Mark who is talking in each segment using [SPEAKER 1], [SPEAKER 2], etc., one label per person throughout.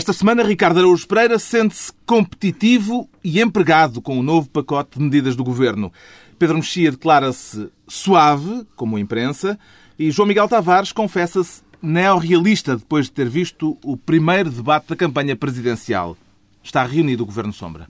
[SPEAKER 1] Esta semana, Ricardo Araújo Pereira sente-se competitivo e empregado com o novo pacote de medidas do governo. Pedro Mexia declara-se suave, como a imprensa, e João Miguel Tavares confessa-se neorrealista depois de ter visto o primeiro debate da campanha presidencial. Está reunido o Governo Sombra.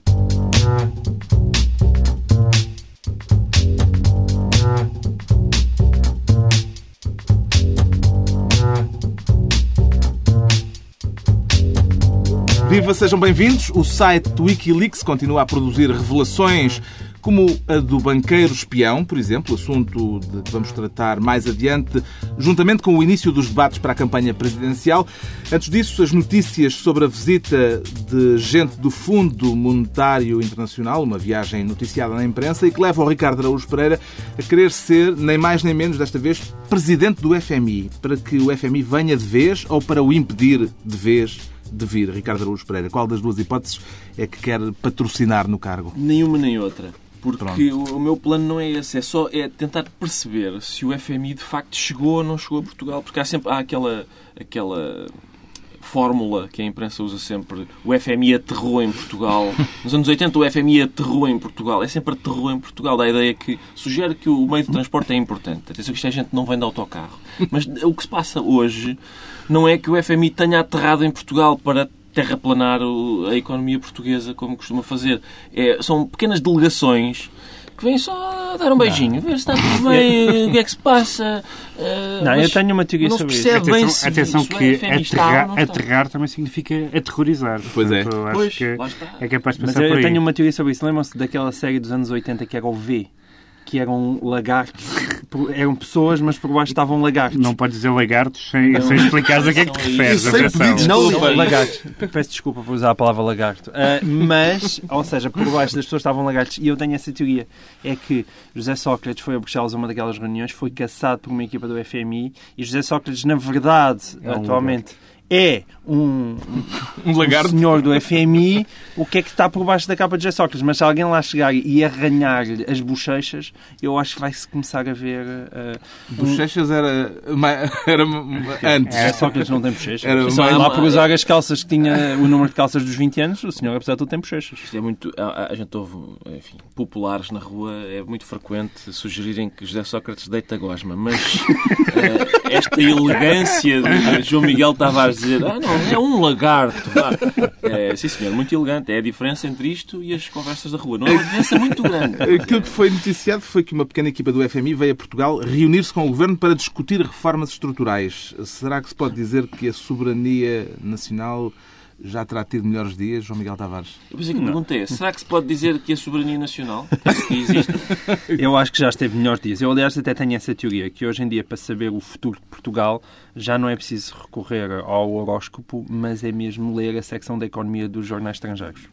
[SPEAKER 1] Viva, sejam bem-vindos. O site do Wikileaks continua a produzir revelações como a do banqueiro espião, por exemplo, assunto de que vamos tratar mais adiante, juntamente com o início dos debates para a campanha presidencial. Antes disso, as notícias sobre a visita de gente do Fundo Monetário Internacional, uma viagem noticiada na imprensa e que leva o Ricardo Araújo Pereira a querer ser, nem mais nem menos desta vez, presidente do FMI, para que o FMI venha de vez ou para o impedir de vez de vir, Ricardo Araújo Pereira? Qual das duas hipóteses é que quer patrocinar no cargo?
[SPEAKER 2] Nenhuma nem outra. Porque o, o meu plano não é esse, é só é tentar perceber se o FMI de facto chegou ou não chegou a Portugal, porque há sempre há aquela, aquela fórmula que a imprensa usa sempre. O FMI aterrou em Portugal. Nos anos 80 o FMI aterrou em Portugal. É sempre aterrou em Portugal. Da ideia que sugere que o meio de transporte é importante. Atenção que isto é gente não vem de autocarro. Mas o que se passa hoje não é que o FMI tenha aterrado em Portugal para terraplanar a economia portuguesa, como costuma fazer. É, são pequenas delegações que vêm só dar um beijinho, não. ver se está tudo bem, o que é que se passa.
[SPEAKER 3] Uh, não, eu tenho uma teoria sobre isso.
[SPEAKER 2] Atenção,
[SPEAKER 3] bem
[SPEAKER 2] se,
[SPEAKER 3] atenção que aterrar, aterrar também significa aterrorizar.
[SPEAKER 1] Pois
[SPEAKER 3] Portanto,
[SPEAKER 1] é.
[SPEAKER 3] Acho
[SPEAKER 2] pois,
[SPEAKER 3] que é capaz de
[SPEAKER 2] Mas
[SPEAKER 3] pensar
[SPEAKER 2] eu,
[SPEAKER 3] por
[SPEAKER 2] eu
[SPEAKER 3] aí.
[SPEAKER 2] tenho uma teoria sobre isso. Lembram-se daquela série dos anos 80 que era o V? Que eram lagartos, eram pessoas, mas por baixo estavam lagartos.
[SPEAKER 3] Não podes dizer lagartos sem, sem explicares a que é que te referes.
[SPEAKER 1] Pedidos
[SPEAKER 2] Não,
[SPEAKER 1] Desculpa.
[SPEAKER 2] lagartos. Peço desculpa por usar a palavra lagarto. Ah, mas, ou seja, por baixo das pessoas estavam lagartos. E eu tenho essa teoria. É que José Sócrates foi a Bruxelas a uma daquelas reuniões, foi caçado por uma equipa do FMI e José Sócrates, na verdade,
[SPEAKER 3] É um
[SPEAKER 2] atualmente, é um,
[SPEAKER 1] Um
[SPEAKER 2] um senhor do FMI. O que é que está por baixo da capa de José Sócrates? Mas se alguém lá chegar e arranhar-lhe as bochechas, eu acho que vai-se começar a ver... um-
[SPEAKER 1] Bochechas era, ma- era antes.
[SPEAKER 2] José Sócrates não tem bochechas.
[SPEAKER 1] Era
[SPEAKER 2] Só
[SPEAKER 1] mais-
[SPEAKER 2] lá por usar as calças que tinha o número de calças dos 20 anos, o senhor, apesar de tudo, tem bochechas.
[SPEAKER 4] Isto é muito. A, a gente ouve, enfim, populares na rua, é muito frequente sugerirem que José Sócrates deita gosma, mas eh, esta elegância de João Miguel Tavares dizer ah, não, é um lagarto. É, sim, senhor, muito elegante. É a diferença entre isto e as conversas da rua. Não é uma diferença muito grande.
[SPEAKER 1] Aquilo que foi noticiado foi que uma pequena equipa do FMI veio a Portugal reunir-se com o Governo para discutir reformas estruturais. Será que se pode dizer que a soberania nacional já terá tido melhores dias, João Miguel Tavares?
[SPEAKER 4] Eu pensei que a pergunta é: será que se pode dizer que a soberania nacional que existe?
[SPEAKER 2] Eu acho que já esteve melhores dias. Eu, aliás, até tenho essa teoria, que hoje em dia, para saber o futuro de Portugal, já não é preciso recorrer ao horóscopo, mas é mesmo ler a secção da economia dos jornais estrangeiros.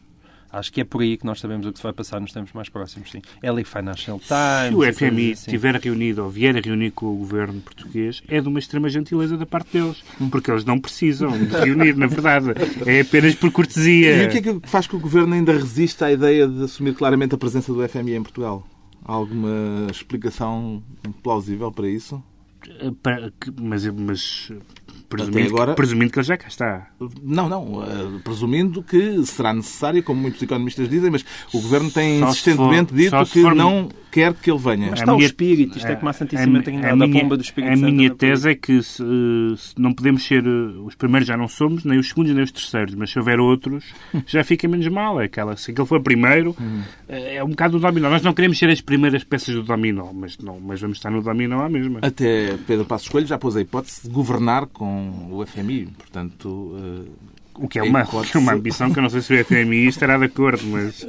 [SPEAKER 2] Acho que é por aí que nós sabemos o que se vai passar nos tempos mais próximos, sim. É ler Financial Times...
[SPEAKER 3] Se o
[SPEAKER 2] e
[SPEAKER 3] FMI
[SPEAKER 2] assim.
[SPEAKER 3] estiver reunido ou vier a reunir com o governo português, é de uma extrema gentileza da parte deles. Porque eles não precisam de reunir, na verdade. É apenas por
[SPEAKER 1] E
[SPEAKER 3] cortesia.
[SPEAKER 1] o que é que faz que o Governo ainda resista à ideia de assumir claramente a presença do FMI em Portugal? Há alguma explicação plausível para isso?
[SPEAKER 3] Para- que- Mas, mas presumindo,
[SPEAKER 1] agora-
[SPEAKER 3] que, presumindo que ele já cá está.
[SPEAKER 1] Não, não. eh, presumindo que será necessário, como muitos economistas dizem, mas o Governo tem
[SPEAKER 3] Só
[SPEAKER 1] insistentemente
[SPEAKER 3] for-
[SPEAKER 1] dito que
[SPEAKER 3] for-
[SPEAKER 1] não quer que ele venha.
[SPEAKER 2] Mas
[SPEAKER 3] A
[SPEAKER 2] está o
[SPEAKER 3] minha-
[SPEAKER 2] espírito, isto é como a Santíssima Trindade, a,
[SPEAKER 3] minha-
[SPEAKER 2] pomba do Espírito
[SPEAKER 3] A
[SPEAKER 2] Santo.
[SPEAKER 3] minha
[SPEAKER 2] aí.
[SPEAKER 3] tese é que se, se não podemos ser eh, os primeiros já não somos, nem os segundos nem os terceiros, mas se houver outros, já fica menos mal. É Aquela, se aquele for primeiro, eh, é um bocado o dominó. Nós não queremos ser as primeiras peças do dominó, mas, não, mas vamos estar no dominó à mesma.
[SPEAKER 1] Até Pedro Passos Coelho já pôs a hipótese de governar com o FMI. Portanto, eh,
[SPEAKER 3] O que é
[SPEAKER 1] a
[SPEAKER 3] uma, que é uma ambição que eu não sei se o FMI estará de acordo, mas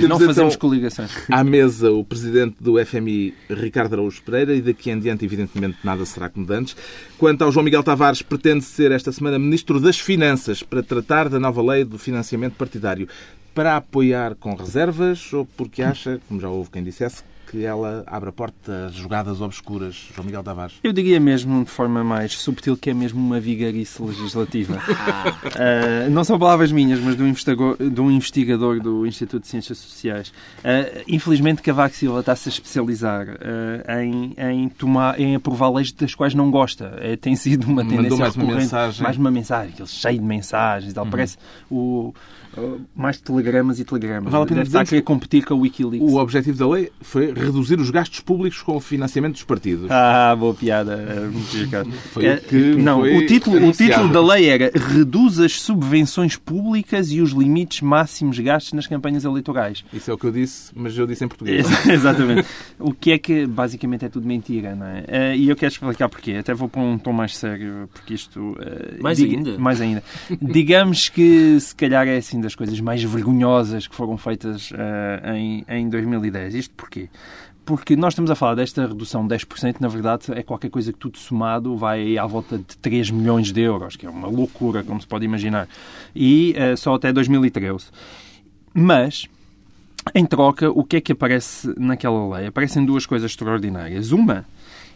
[SPEAKER 2] Não
[SPEAKER 1] Temos
[SPEAKER 2] fazemos coligações.
[SPEAKER 1] à mesa o presidente do FMI, Ricardo Araújo Pereira, e daqui em diante, evidentemente, nada será como antes. Quanto ao João Miguel Tavares, pretende ser esta semana Ministro das Finanças para tratar da nova lei do financiamento partidário. Para apoiar com reservas ou porque acha, como já houve quem dissesse, que ela abre a porta às jogadas obscuras, João Miguel Tavares?
[SPEAKER 2] Eu diria mesmo, de forma mais subtil, que é mesmo uma vigarice legislativa. uh, não são palavras minhas, mas de um investigador, de um investigador do Instituto de Ciências Sociais. Uh, infelizmente, Cavaco Silva está-se a especializar uh, em, em, tomar, em aprovar leis das quais não gosta. É, tem sido uma tendência
[SPEAKER 1] mais
[SPEAKER 2] recorrente.
[SPEAKER 1] Uma mensagem.
[SPEAKER 2] Mais uma mensagem, aquele cheio de mensagens e tal. Uhum. Parece o mais telegramas e telegramas.
[SPEAKER 1] Vale a pena
[SPEAKER 2] Deve estar a querer competir com o Wikileaks.
[SPEAKER 1] O objetivo da lei foi reduzir os gastos públicos com o financiamento dos partidos.
[SPEAKER 2] Ah, boa piada. Foi é, que não, foi o, título, o título da lei era Reduz as subvenções públicas e os limites máximos gastos nas campanhas eleitorais.
[SPEAKER 1] Isso é o que eu disse, mas eu disse em português.
[SPEAKER 2] Exatamente. O que é que basicamente é tudo mentira, não é? Eh, e eu quero explicar porquê. Até vou pôr um tom mais sério, porque isto.
[SPEAKER 4] Eh, mais diga, ainda?
[SPEAKER 2] Mais ainda. Digamos que se calhar é assim das coisas mais vergonhosas que foram feitas uh, em, em 2010. Isto porquê? Porque nós estamos a falar desta redução de 10%, na verdade é qualquer coisa que tudo somado vai à volta de 3 milhões de euros, que é uma loucura, como se pode imaginar. E uh, só até 2013. Mas, em troca, o que é que aparece naquela lei? Aparecem duas coisas extraordinárias. Uma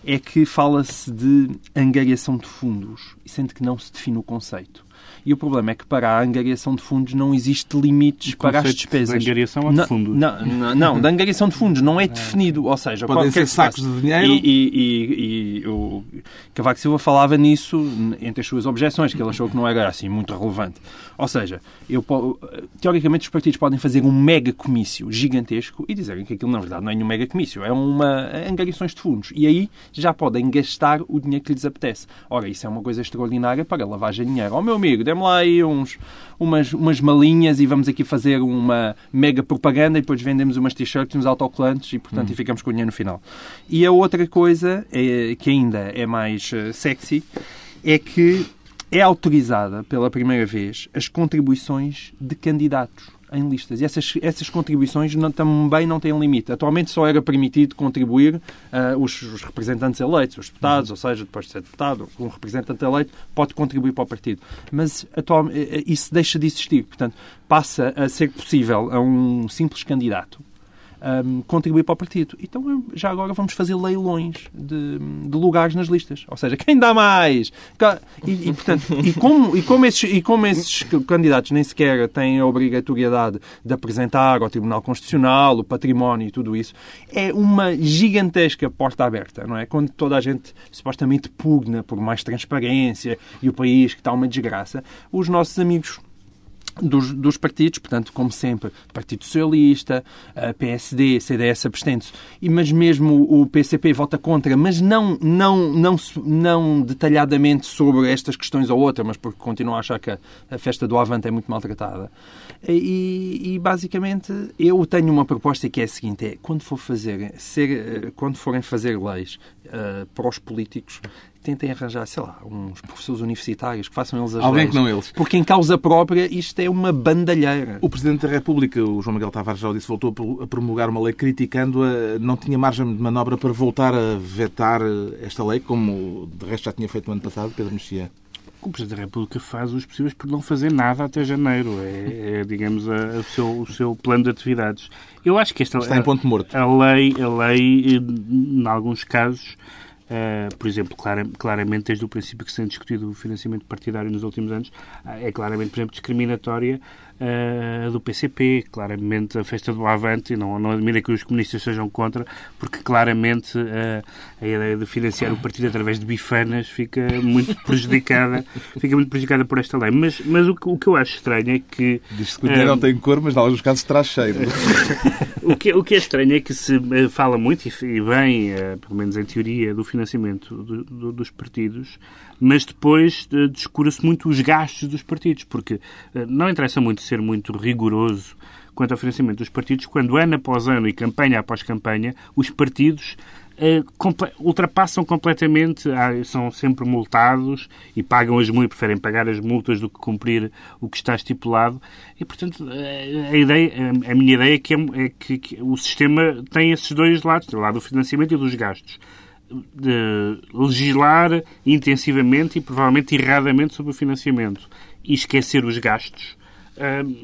[SPEAKER 2] é que fala-se de angariação de fundos, sendo que não se define o conceito. E o problema é que para a angariação de fundos não existe limites para as despesas.
[SPEAKER 3] De angariação ou de fundos?
[SPEAKER 2] Não, não, não, de angariação de fundos não é definido. Ou seja,
[SPEAKER 1] podem ser sacos de dinheiro.
[SPEAKER 2] E, e, e, e o Cavaco Silva falava nisso entre as suas objeções, que ele achou que não era assim muito relevante. Ou seja, eu, teoricamente os partidos podem fazer um mega comício gigantesco e dizerem que aquilo na verdade não é um mega comício, é uma angariações de fundos. E aí já podem gastar o dinheiro que lhes apetece. Ora, isso é uma coisa extraordinária para lavagem de dinheiro. Ó oh, meu amigo, dê-me lá aí uns, umas, umas malinhas e vamos aqui fazer uma mega propaganda e depois vendemos umas t-shirts, uns autocolantes e, portanto, hum. e ficamos com o dinheiro no final. E a outra coisa, é, que ainda é mais uh, sexy, é que é autorizada pela primeira vez as contribuições de candidatos em listas. E essas, essas contribuições não, também não têm limite. Atualmente só era permitido contribuir uh, os, os, representantes eleitos, os deputados, uhum. ou seja, depois de ser deputado, um representante eleito pode contribuir para o partido. Mas atualmente, eh, isso deixa de existir. Portanto, passa a ser possível a um simples candidato um, contribuir para o partido. Então, já agora vamos fazer leilões de, de lugares nas listas. Ou seja, quem dá mais? E, e portanto, e como, e, como esses, e como esses candidatos nem sequer têm a obrigatoriedade de apresentar ao Tribunal Constitucional o património e tudo isso, é uma gigantesca porta aberta, não é? Quando toda a gente supostamente pugna por mais transparência e o país que está uma desgraça, os nossos amigos dos, dos, partidos, portanto, como sempre, Partido Socialista, PSD, CDS abstente mas mesmo o PCP vota contra, mas não, não, não, não detalhadamente sobre estas questões ou outras, mas porque continua a achar que a, a festa do Avante é muito maltratada. E, e, basicamente eu tenho uma proposta que é a seguinte: é quando for fazer, ser, quando forem fazer leis uh, para os políticos, tentem arranjar, sei lá, uns professores universitários que façam eles as
[SPEAKER 1] Alguém
[SPEAKER 2] leis.
[SPEAKER 1] que não eles.
[SPEAKER 2] Porque em causa própria isto é uma bandalheira.
[SPEAKER 1] O Presidente da República, o João Miguel Tavares já o disse, voltou a promulgar uma lei criticando-a, não tinha margem de manobra para voltar a vetar esta lei, como de resto já tinha feito no ano passado, Pedro Mexia.
[SPEAKER 3] O Presidente da República faz os possíveis por não fazer nada até janeiro. É, é digamos, a, a seu, o seu plano de atividades. Eu acho que esta
[SPEAKER 1] Está em ponto morto.
[SPEAKER 3] A lei, a lei, em alguns casos, Uh, por exemplo, clara, claramente, desde o princípio que se tem discutido o financiamento partidário nos últimos anos, uh, é claramente, por exemplo, discriminatória uh, do PCP, claramente a festa do Avante, e não, não admira que os comunistas sejam contra, porque claramente uh, a ideia de financiar o partido através de bifanas fica muito prejudicada, fica muito prejudicada por esta lei. Mas, mas o, que, o que eu acho estranho é que...
[SPEAKER 1] Diz-se que o dinheiro não tem cor, mas em alguns casos traz cheiro.
[SPEAKER 3] o, que, o que é estranho é que se fala muito, e bem, pelo menos em teoria, do financiamento do, do, dos partidos, mas depois descura-se muito os gastos dos partidos, porque não interessa muito ser muito rigoroso quanto ao financiamento dos partidos, quando ano após ano e campanha após campanha, os partidos comple ultrapassam completamente, são sempre multados e pagam as multas, preferem pagar as multas do que cumprir o que está estipulado. E, portanto, a, ideia, a, minha ideia é que, é, é que, que o sistema tem esses dois lados, o lado do financiamento e dos gastos de legislar intensivamente e provavelmente erradamente sobre o financiamento e esquecer os gastos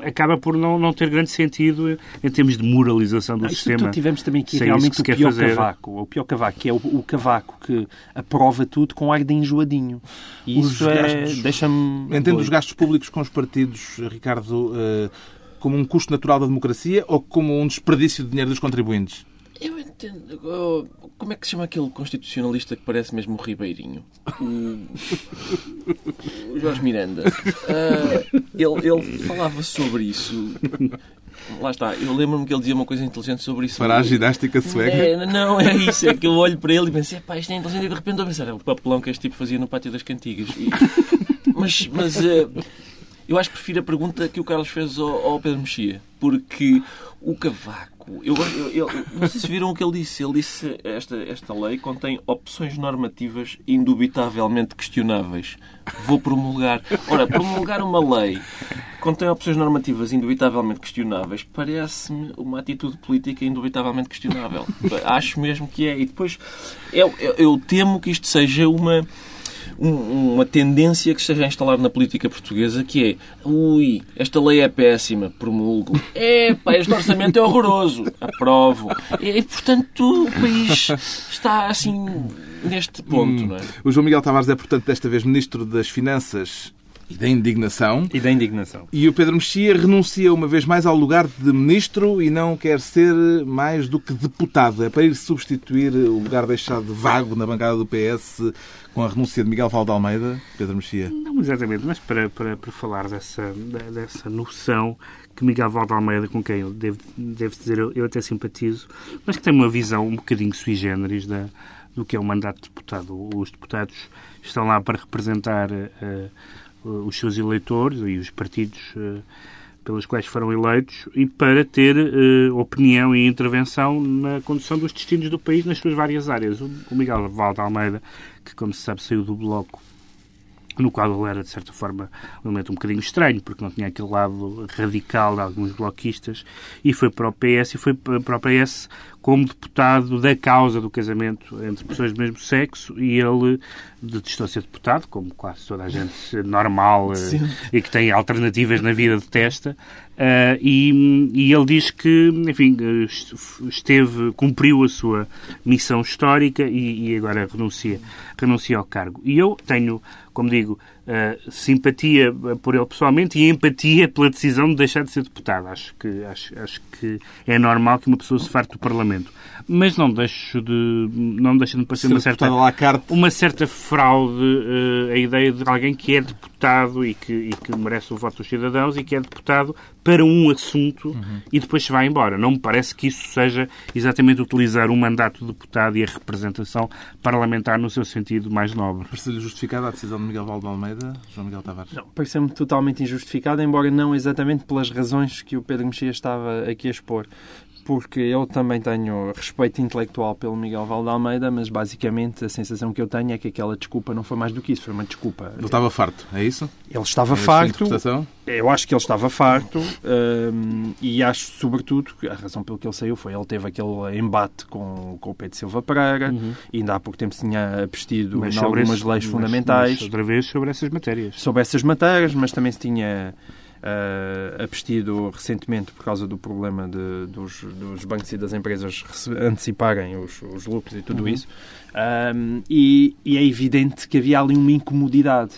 [SPEAKER 3] acaba por não, não ter grande sentido em termos de moralização do
[SPEAKER 2] não,
[SPEAKER 3] sistema.
[SPEAKER 2] tivemos também aqui realmente o pior fazer. cavaco. O pior cavaco, que é o, o, cavaco que aprova tudo com ar de enjoadinho. E os isso é, deixa-me...
[SPEAKER 1] Entendo os gastos públicos com os partidos, Ricardo, uh, como um custo natural da democracia ou como um desperdício de dinheiro dos contribuintes?
[SPEAKER 4] Eu entendo. Oh, como é que se chama aquele constitucionalista que parece mesmo o Ribeirinho? O, Jorge Miranda. Uh, ele, ele falava sobre isso. Lá está, eu lembro-me que ele dizia uma coisa inteligente sobre isso.
[SPEAKER 1] Para a ginástica sueca?
[SPEAKER 4] É, não, é isso. É que eu olho para ele e penso, pá, isto é inteligente. E de repente estou a pensar, é o papelão que este tipo fazia no Pátio das Cantigas. E, mas mas uh, eu acho que prefiro a pergunta que o Carlos fez ao, ao Pedro Mexia. Porque o cavaco eu, eu, eu, não sei se viram o que ele disse. Ele disse esta esta lei contém opções normativas indubitavelmente questionáveis. Vou promulgar. Ora, promulgar uma lei contém opções normativas indubitavelmente questionáveis parece-me uma atitude política indubitavelmente questionável. Acho mesmo que é. E depois eu, eu temo que isto seja uma um, uma tendência que se esteja a instalar na política portuguesa que é ui, esta lei é péssima, promulgo. É, pá, este orçamento é horroroso, aprovo. E, portanto, o país está assim neste ponto, hum. não é?
[SPEAKER 1] O João Miguel Tavares é, portanto, desta vez Ministro das Finanças e da indignação.
[SPEAKER 2] E da indignação.
[SPEAKER 1] E o Pedro Mexia renuncia uma vez mais ao lugar de ministro e não quer ser mais do que deputado. É para ir substituir o lugar deixado vago na bancada do PS com a renúncia de Miguel Valde Almeida, Pedro Mexia?
[SPEAKER 3] Não exatamente, mas para, para, para falar dessa, dessa noção que Miguel Valde Almeida, com quem eu devo, devo dizer, eu, eu até simpatizo, mas que tem uma visão um bocadinho sui generis da, do que é o mandato de deputado. Os deputados estão lá para representar uh, os seus eleitores e os partidos uh, pelos quais foram eleitos e para ter uh, opinião e intervenção na condução dos destinos do país nas suas várias áreas. O, o Miguel Valde Almeida, que como se sabe saiu do Bloco no qual ele era, de certa forma, um momento um bocadinho estranho, porque não tinha aquele lado radical de alguns bloquistas, e foi para o PS, e foi para o PS como deputado da causa do casamento entre pessoas do mesmo sexo, e ele detestou ser deputado, como quase toda a gente normal uh, e que tem alternativas na vida detesta, uh, e, e, ele diz que, enfim, eh, esteve, cumpriu a sua missão histórica e, e agora renuncia, renuncia ao cargo. E eu tenho como digo, uh, simpatia por ele pessoalmente e empatia pela decisão de deixar de ser deputado. Acho que, acho, acho que é normal que uma pessoa se farte do Parlamento. Mas não deixo de, não deixa de parecer uma certa, uma certa fraude uh, a ideia de alguém que é deputado e que, e que merece o voto dos cidadãos e que é deputado para um assunto uhum. e depois se vai embora. Não me parece que isso seja exatamente utilizar o mandato de deputado e a representação parlamentar no seu sentido mais nobre.
[SPEAKER 1] Parece-lhe justificada a decisão de Miguel Valdo Almeida, João Miguel Tavares?
[SPEAKER 2] Não, parece-me totalmente injustificada, embora não exatamente pelas razões que o Pedro Mexia estava aqui a expor porque eu também tenho respeito intelectual pelo Miguel Valde Almeida, mas basicamente a sensação que eu tenho é que aquela desculpa não foi mais do que isso, foi uma desculpa.
[SPEAKER 1] Ele estava farto, é isso?
[SPEAKER 2] Ele estava é farto. Eu acho que ele estava farto um, e acho, sobretudo, que a razão pelo que ele saiu foi ele teve aquele embate com, com o Pedro Silva Pereira uhum. e ainda há pouco tempo se tinha abstido em algumas esse, leis fundamentais. Mas,
[SPEAKER 3] mas outra vez sobre essas matérias.
[SPEAKER 2] Sobre essas matérias, mas também se tinha uh, abstido recentemente por causa do problema de, dos, dos, bancos e das empresas anteciparem os, os lucros e tudo uhum. isso. Um, e, e, é evidente que havia ali uma incomodidade.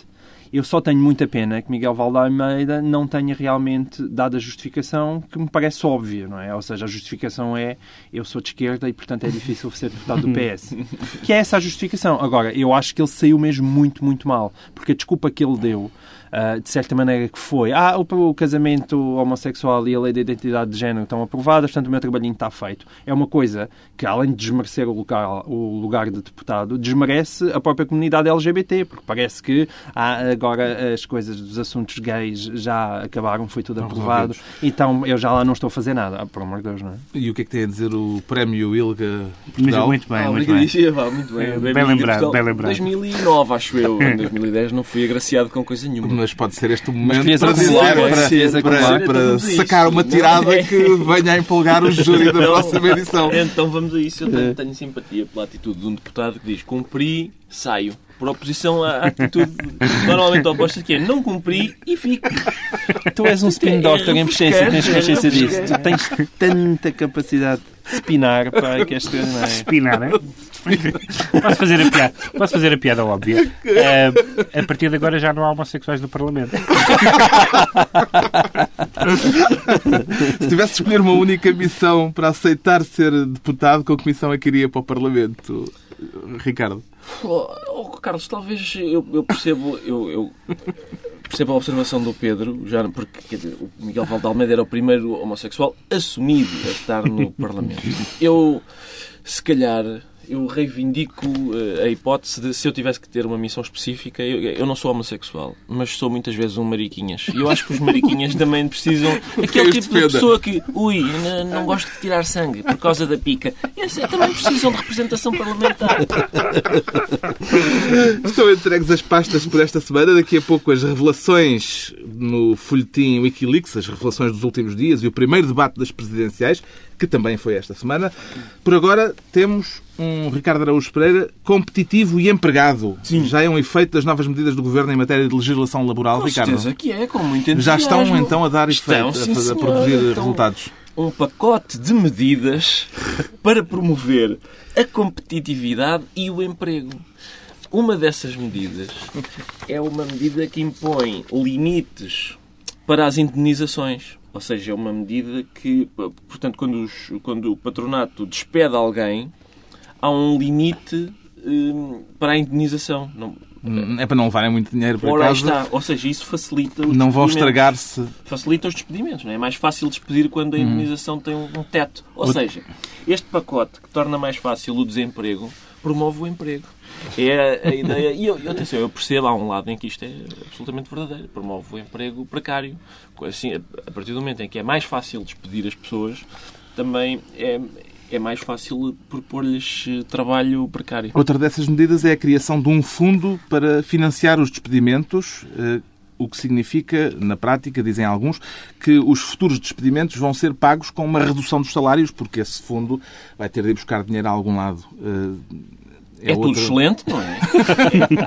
[SPEAKER 2] Eu só tenho muita pena que Miguel Valde Almeida não tenha realmente dado a justificação que me parece óbvia, não é? Ou seja, a justificação é eu sou de esquerda e, portanto, é difícil ser deputado do PS. que é essa a justificação. Agora, eu acho que ele saiu mesmo muito, muito mal, porque a desculpa que ele deu uh, de certa maneira que foi. Ah, o, o, casamento homossexual e a lei da identidade de género estão aprovadas, portanto o meu trabalhinho está feito. É uma coisa que, além de desmerecer o lugar, o lugar de deputado, desmerece a própria comunidade LGBT, porque parece que ah, agora as coisas dos assuntos gays já acabaram, foi tudo aprovado, então eu já lá não estou a fazer nada. Ah, por amor de Deus, não é?
[SPEAKER 1] E o que é que tem a dizer o prémio ILGA
[SPEAKER 3] Portugal? Muito bem, ah, muito bem.
[SPEAKER 4] muito bem.
[SPEAKER 3] É, bem, lembrado, bem lembrado.
[SPEAKER 4] 2009, acho eu. Em 2010 não fui agraciado com coisa nenhuma
[SPEAKER 1] mas pode ser este o momento para dizer, para, para, para sacar uma tirada que venha a empolgar o júri da então, próxima edição.
[SPEAKER 4] Então vamos a isso. Eu tenho, tenho simpatia pela atitude de um deputado que diz cumpri, saio. por oposição à atitude normalmente oposta que é não cumprir e fico.
[SPEAKER 2] Tu és um spin doctor em tens consciência disso. Tu tens tanta capacidade de spinar para que esta...
[SPEAKER 3] Spinar, é? Posso fazer a piada, posso fazer a piada óbvia. Uh, a partir de agora já não há homossexuais no Parlamento.
[SPEAKER 1] Se tivesse de escolher uma única missão para aceitar ser deputado, qual comissão é que iria para o Parlamento, Ricardo?
[SPEAKER 4] Oh, oh, Carlos, talvez eu, eu percebo, eu, eu, percebo a observação do Pedro, já porque dizer, o Miguel Valdalmeida era o primeiro homossexual assumido a estar no Parlamento. Eu, se calhar, eu reivindico uh, a hipótese de se eu tivesse que ter uma missão específica, eu, eu, não sou homossexual, mas sou muitas vezes um mariquinhas. E eu acho que os mariquinhas também precisam. Aquele tipo de pessoa que, ui, não, não gosto de tirar sangue por causa da pica. Esse, também precisam de representação parlamentar.
[SPEAKER 1] Estão entregues as pastas por esta semana. Daqui a pouco as revelações no folhetim Wikileaks, as revelações dos últimos dias e o primeiro debate das presidenciais que também foi esta semana. Por agora temos um Ricardo Araújo Pereira competitivo e empregado. Sim. Já é um efeito das novas medidas do Governo em matéria de legislação laboral,
[SPEAKER 4] com
[SPEAKER 1] Ricardo?
[SPEAKER 4] certeza que é, com muito
[SPEAKER 1] Já estão então a dar efeito, estão, sim, a, a produzir então, resultados.
[SPEAKER 4] Um pacote de medidas para promover a competitividade e o emprego. Uma dessas medidas é uma medida que impõe limites para as indenizações. Ou seja, é uma medida que, portanto, quando, os, quando o patronato despede alguém, há um limite um, para a indenização. Não,
[SPEAKER 1] hum, é para não levarem muito dinheiro para
[SPEAKER 4] Ora,
[SPEAKER 1] casa.
[SPEAKER 4] está. Ou seja, isso facilita os
[SPEAKER 1] Não vão estragar-se.
[SPEAKER 4] Facilita os despedimentos. Não é? é mais fácil despedir quando a hum. indenização hum. tem um, um teto. Ou seja, este pacote que torna mais fácil o desemprego promove o emprego. É a ideia. E eu, atenção, eu percebo, há um lado em que isto é absolutamente verdadeiro. Promove o emprego precário. Assim, a partir do momento em que é mais fácil despedir as pessoas, também é, é mais fácil propor-lhes eh, trabalho precário.
[SPEAKER 1] Outra dessas medidas é a criação de um fundo para financiar os despedimentos. Eh, o que significa, na prática, dizem alguns, que os futuros despedimentos vão ser pagos com uma redução dos salários, porque esse fundo vai ter de ir buscar dinheiro a algum lado.
[SPEAKER 4] É, é tudo excelente, não é?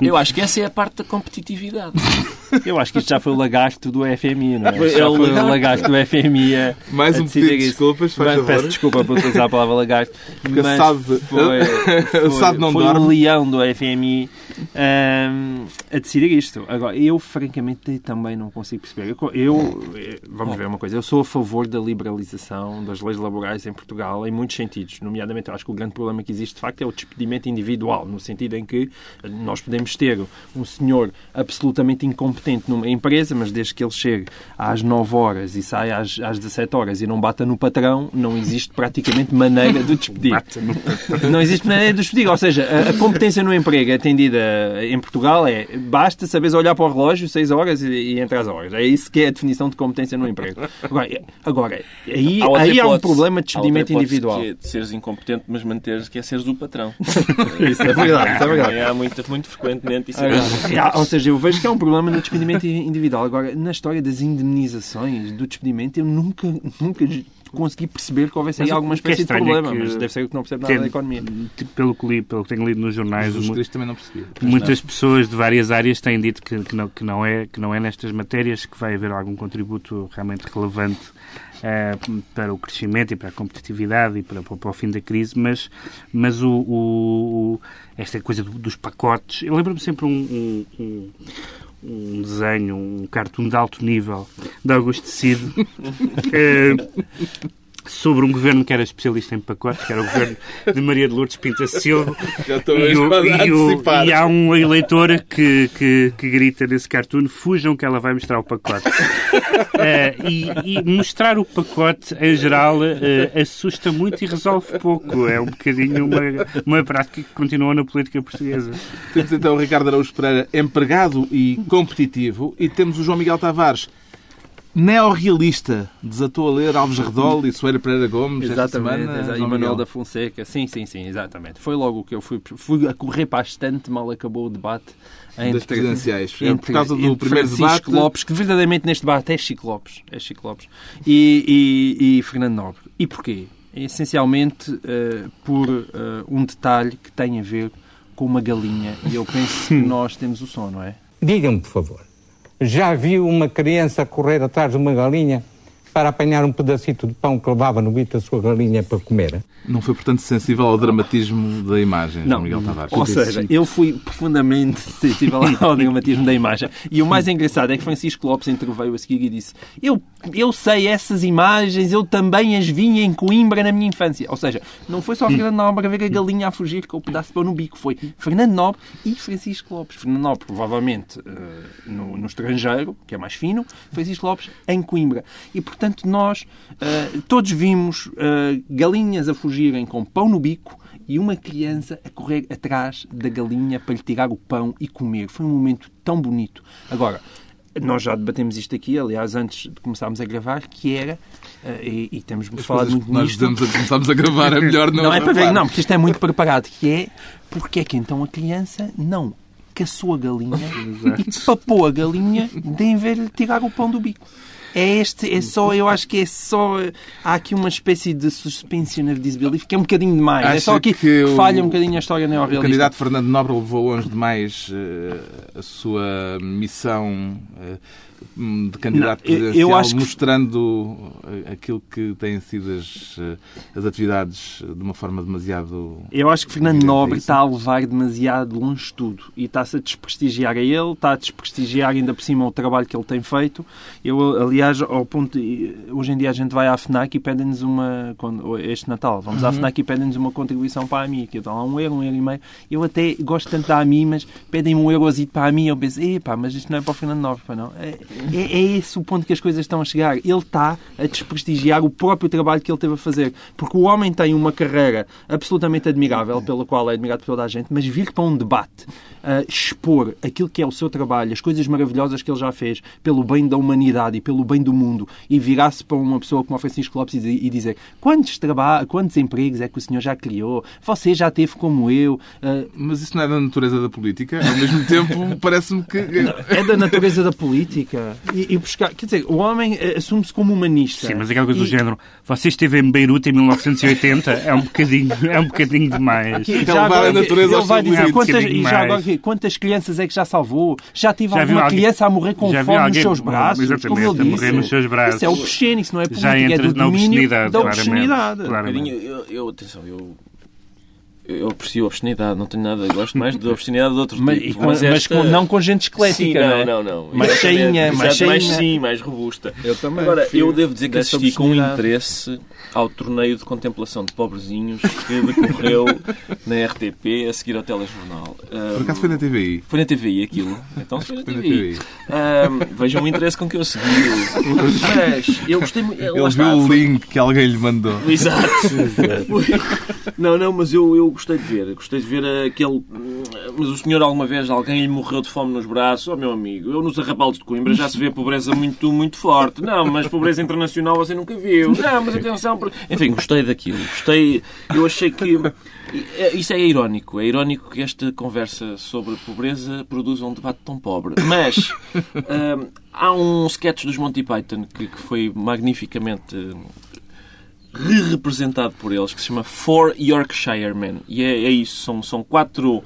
[SPEAKER 4] Eu acho que essa é a parte da competitividade.
[SPEAKER 2] Eu acho que isto já foi o lagasto do FMI, não é? Foi, já foi o lagasto do FMI a,
[SPEAKER 1] Mais um pedido de desculpas, faz
[SPEAKER 2] favor. Peço desculpa por utilizar a palavra lagasto.
[SPEAKER 1] Porque mas SAD, foi, foi, SAD não
[SPEAKER 2] foi
[SPEAKER 1] dorme.
[SPEAKER 2] o leão do FMI um, a decidir isto. Agora, eu francamente também não consigo perceber. Eu, eu, vamos ver uma coisa, eu sou a favor da liberalização das leis laborais em Portugal em muitos sentidos. Nomeadamente, eu acho que o grande problema que existe de facto é o despedimento individual, no sentido em que nós podemos ter um senhor absolutamente incompetente numa empresa, mas desde que ele chegue às 9 horas e saia às, às 17 horas e não bata no patrão, não existe praticamente maneira de despedir. Não existe maneira de despedir. Ou seja, a, a competência no emprego é atendida em Portugal é basta saberes olhar para o relógio 6 horas e, e entre as horas. É isso que é a definição de competência no emprego. Agora, agora aí, há, aí há um problema de despedimento individual.
[SPEAKER 4] De seres incompetente, mas manteres que é seres o patrão.
[SPEAKER 2] isso é verdade. Isso é verdade.
[SPEAKER 4] É, há muito, muito frequentemente isso.
[SPEAKER 2] É ou seja, eu vejo que é um problema no despedimento individual. Agora, na história das indemnizações do despedimento, eu nunca, nunca consegui perceber que houvesse aí alguma espécie é de problema, é mas deve ser que não percebe nada da economia.
[SPEAKER 3] Pelo que, li, pelo que tenho lido nos jornais,
[SPEAKER 1] também não percebi.
[SPEAKER 3] muitas não. pessoas de várias áreas têm dito que, que, não, que, não é, que não é nestas matérias que vai haver algum contributo realmente relevante uh, para o crescimento e para a competitividade e para, para o fim da crise, mas, mas o, o esta coisa dos pacotes. Eu lembro-me sempre um, um, um desenho, um cartoon de alto nível de Augusto Cid, uh, sobre um governo que era especialista em pacotes, que era o governo de Maria de Lourdes Pinta Silva.
[SPEAKER 1] e, o, e, o,
[SPEAKER 3] e, há um eleitor que, que, que, grita nesse cartoon: fujam que ela vai mostrar o pacote. uh, e, e, mostrar o pacote, em geral, uh, assusta muito e resolve pouco. É um bocadinho uma, uma prática que continua na política portuguesa.
[SPEAKER 1] Temos então o Ricardo Araújo Pereira, empregado e competitivo, e temos o João Miguel Tavares neorrealista. Desatou a ler Alves Redol e Soeira Pereira Gomes
[SPEAKER 2] exatamente,
[SPEAKER 1] esta semana.
[SPEAKER 2] E Manuel da Fonseca. Sim, sim, sim, exatamente. Foi logo que eu fui, fui a correr para a estante, mal acabou o debate.
[SPEAKER 1] Entre, das presidenciais. Entre, por causa do primeiro
[SPEAKER 2] Francisco
[SPEAKER 1] debate.
[SPEAKER 2] Lopes, que verdadeiramente neste debate é Chico Lopes. É Chico Lopes. E, e, e Fernando Nobre. E porquê? Essencialmente uh, por uh, um detalhe que tem a ver com uma galinha e eu penso que nós temos o som, não é?
[SPEAKER 5] Diga-me, por favor, já viu uma criança correr atrás de uma galinha para apanhar um pedacito de pão que levava no bico da sua galinha para comer?
[SPEAKER 1] Não foi, portanto, sensível ao dramatismo da imagem,
[SPEAKER 2] não,
[SPEAKER 1] Miguel Tavares.
[SPEAKER 2] Ou seja, eu fui profundamente sensível ao dramatismo da imagem. E o mais engraçado é que Francisco Lopes interveio a seguir e disse eu, eu sei essas imagens, eu também as vi em Coimbra na minha infância. Ou seja, não foi só Fernando Nobre a ver a galinha a fugir com o pedaço de pão no bico. Foi Fernando Nobre e Francisco Lopes. Fernando Nobre, provavelmente, no, no estrangeiro, que é mais fino. Francisco Lopes em Coimbra. E, portanto, nós todos vimos galinhas a fugir fugirem com pão no bico e uma criança a correr atrás da galinha para lhe tirar o pão e comer. Foi um momento tão bonito. Agora, nós já debatemos isto aqui, aliás, antes de começarmos a gravar, que era, uh, e, e temos falado muito
[SPEAKER 1] nós
[SPEAKER 2] nisto...
[SPEAKER 1] Nós começamos a gravar, é melhor não
[SPEAKER 2] Não, é para ver, não, porque isto é muito preparado, que é, porque é que então a criança não caçou a galinha e papou a galinha de vez de lhe tirar o pão do bico. É este, é só, eu acho que é só. Há aqui uma espécie de suspension of disbelief que é um bocadinho demais.
[SPEAKER 1] Acho
[SPEAKER 2] é só aqui que, que falha um bocadinho a história neorrealista.
[SPEAKER 1] O candidato Fernando Nobre levou longe demais uh, a sua missão. Uh, de candidato não, presidencial, eu acho que... mostrando aquilo que têm sido as, as atividades de uma forma demasiado.
[SPEAKER 2] Eu acho que Fernando Nobre está a levar demasiado longe tudo e está-se a desprestigiar a ele, está a desprestigiar ainda por cima o trabalho que ele tem feito. Eu, aliás, ao ponto. Hoje em dia a gente vai à FNAC e pedem-nos uma. Este Natal, vamos uhum. à FNAC e pedem-nos uma contribuição para a AMI, que dá um euro, um euro e meio. Eu até gosto tanto da AMI, mas pedem-me um eurozito para a AMI. Eu penso, epá, mas isto não é para o Fernando Nobre, não. É, é, é, esse o ponto que as coisas estão a chegar. Ele está a desprestigiar o próprio trabalho que ele teve a fazer. Porque o homem tem uma carreira absolutamente admirável, pela qual é admirado por toda a gente, mas vir para um debate, uh, expor aquilo que é o seu trabalho, as coisas maravilhosas que ele já fez, pelo bem da humanidade e pelo bem do mundo, e virar-se para uma pessoa como o Francisco Lopes e dizer quantos, traba quantos empregos é que o senhor já criou? Você já teve como eu?
[SPEAKER 1] Uh... Mas isso não é da natureza da política? Ao mesmo tempo, parece-me que...
[SPEAKER 2] É da natureza da política e, e buscar. Quer dizer, o homem eh, assume-se como humanista.
[SPEAKER 3] Sim, mas aquela coisa e... do género. Você esteve em Beirute em 1980 é um bocadinho, é um bocadinho demais.
[SPEAKER 1] já agora, a natureza
[SPEAKER 2] ele vai dizer, é um quantas, e já agora, quantas crianças é que já salvou? Já tive já alguma criança alguém, a morrer com fome alguém, nos seus braços?
[SPEAKER 3] Exatamente,
[SPEAKER 2] como ele
[SPEAKER 3] a morrer nos seus braços.
[SPEAKER 2] Isso é obsceno, isso não é política, já entra é do na obscenidade, da obscenidade.
[SPEAKER 4] Claramente. Eu, eu, atenção, eu eu aprecio a obscenidade, não tenho nada. Gosto mais da obscenidade de outros
[SPEAKER 2] mas,
[SPEAKER 4] tipos.
[SPEAKER 2] Com, mas, esta... com, não com gente esquelética,
[SPEAKER 4] sim, não, não, não.
[SPEAKER 2] Mais cheinha, mais cheinha.
[SPEAKER 4] Mais sim, mais robusta.
[SPEAKER 2] Eu também.
[SPEAKER 4] Agora, eu devo dizer que assisti com interesse ao torneio de contemplação de pobrezinhos que decorreu na RTP a seguir ao telejornal.
[SPEAKER 1] Um, Por acaso foi na TVI?
[SPEAKER 4] Foi na TVI aquilo. Então foi na TVI. Um, vejam o interesse com que eu segui. Mas eu gostei muito.
[SPEAKER 1] Ele viu o foi... link que alguém lhe mandou.
[SPEAKER 4] Exato. não, não, mas eu, eu gostei de ver. Gostei de ver aquele. Mas o senhor alguma vez alguém lhe morreu de fome nos braços? Oh, meu amigo, eu nos arrabaldes de Coimbra já se vê pobreza muito, muito forte. Não, mas pobreza internacional você nunca viu. Não, mas atenção. Enfim, gostei daquilo. Gostei. Eu achei que. Isso é irónico. É irónico que esta conversa sobre pobreza produza um debate tão pobre. Mas hum, há um sketch dos Monty Python que, que foi magnificamente re-representado por eles, que se chama Four Yorkshiremen. E é, é isso, são, são quatro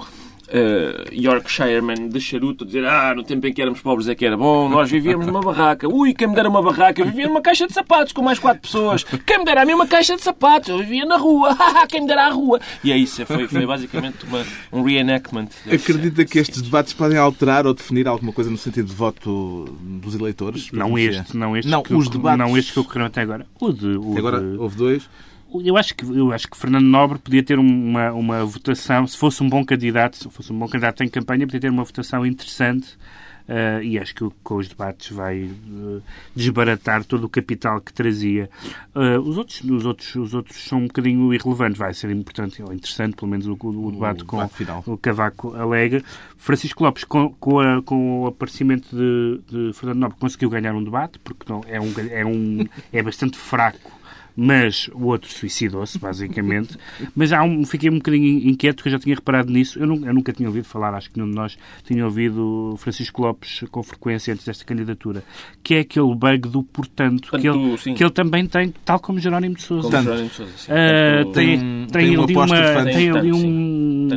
[SPEAKER 4] uh, Yorkshireman de charuto a dizer ah, no tempo em que éramos pobres é que era bom, nós vivíamos numa barraca. Ui, quem me dera uma barraca? Eu vivia numa caixa de sapatos com mais quatro pessoas. Quem me dera a mim uma caixa de sapatos? Eu vivia na rua. quem me dera a rua? E é isso, foi, foi basicamente uma, um reenactment.
[SPEAKER 1] Acredita que estes debates podem alterar ou definir alguma coisa no sentido de voto dos eleitores?
[SPEAKER 3] Não este, não este.
[SPEAKER 1] Não,
[SPEAKER 3] que,
[SPEAKER 1] os debates.
[SPEAKER 3] Não este que ocorreram até agora. O de, o
[SPEAKER 1] agora
[SPEAKER 3] de...
[SPEAKER 1] houve dois
[SPEAKER 3] eu acho que eu acho que Fernando Nobre podia ter uma, uma votação, se fosse um bom candidato, se fosse um bom candidato em campanha, podia ter uma votação interessante. Uh, e acho que com os debates vai uh, desbaratar todo o capital que trazia. Uh, os, outros, os, outros, os outros são um bocadinho irrelevantes. Vai ser importante, ou interessante, pelo menos o, o debate o com debate o Cavaco Alegre. Francisco Lopes, com, com, a, com o aparecimento de, de, Fernando Nobre, conseguiu ganhar um debate, porque não, é, um, é, um, é bastante fraco mas o outro suicidou-se, basicamente. mas há um, fiquei um bocadinho inquieto, porque eu já tinha reparado nisso. Eu, não, eu, nunca tinha ouvido falar, acho que nenhum de nós tinha ouvido Francisco Lopes com frequência antes desta candidatura, que é aquele bug do portanto, que, ele, que ele também tem, tal como Jerónimo de Sousa.
[SPEAKER 4] Como Jerónimo de Sousa, sim.
[SPEAKER 3] Uh, tem, tem, tem, ali uma, tem ali um,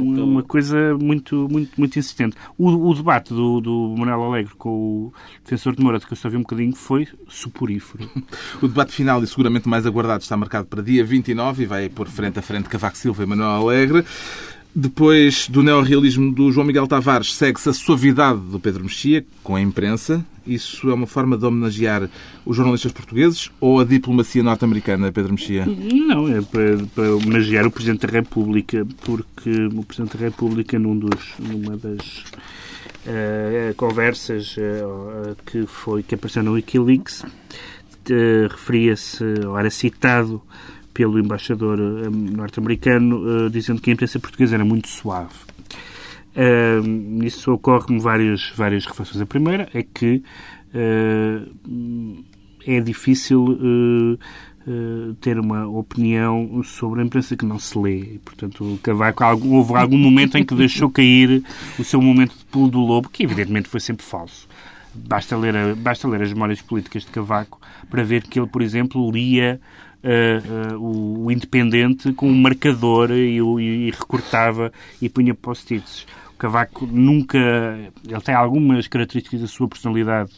[SPEAKER 3] coisa muito, muito, muito insistente. O, o debate do, do Manuel Alegre com o defensor de Moura, que eu só vi um bocadinho, foi suporífero.
[SPEAKER 1] o debate final e seguramente mais aguardado está marcado para dia 29 e vai pôr frente a frente Cavaco Silva e Manuel Alegre. Depois do neorrealismo do João Miguel Tavares, segue-se a suavidade do Pedro Mexia, com a imprensa. Isso é uma forma de homenagear os jornalistas portugueses ou a diplomacia norte-americana, Pedro Mexia?
[SPEAKER 3] Não, é para, para, homenagear o Presidente da República, porque o Presidente da República, num dos, numa das uh, conversas uh, que, foi, que apareceu no Wikileaks, uh, referia-se, ou era citado, pelo embaixador eh, norte-americano, uh, dizendo que a imprensa portuguesa era muito suave. Uh, isso ocorre-me várias, várias reflexões. A primeira é que uh, é difícil ter uma opinião sobre a imprensa que não se lê. Portanto, Cavaco, houve algum momento em que deixou cair o seu momento de pulo do lobo, que evidentemente foi sempre falso. Basta ler, basta ler as memórias políticas de Cavaco para ver que ele, por exemplo, lia uh, uh, o, Independente com um marcador e, e, e recortava e punha post-its. O Cavaco nunca. Ele tem algumas características da sua personalidade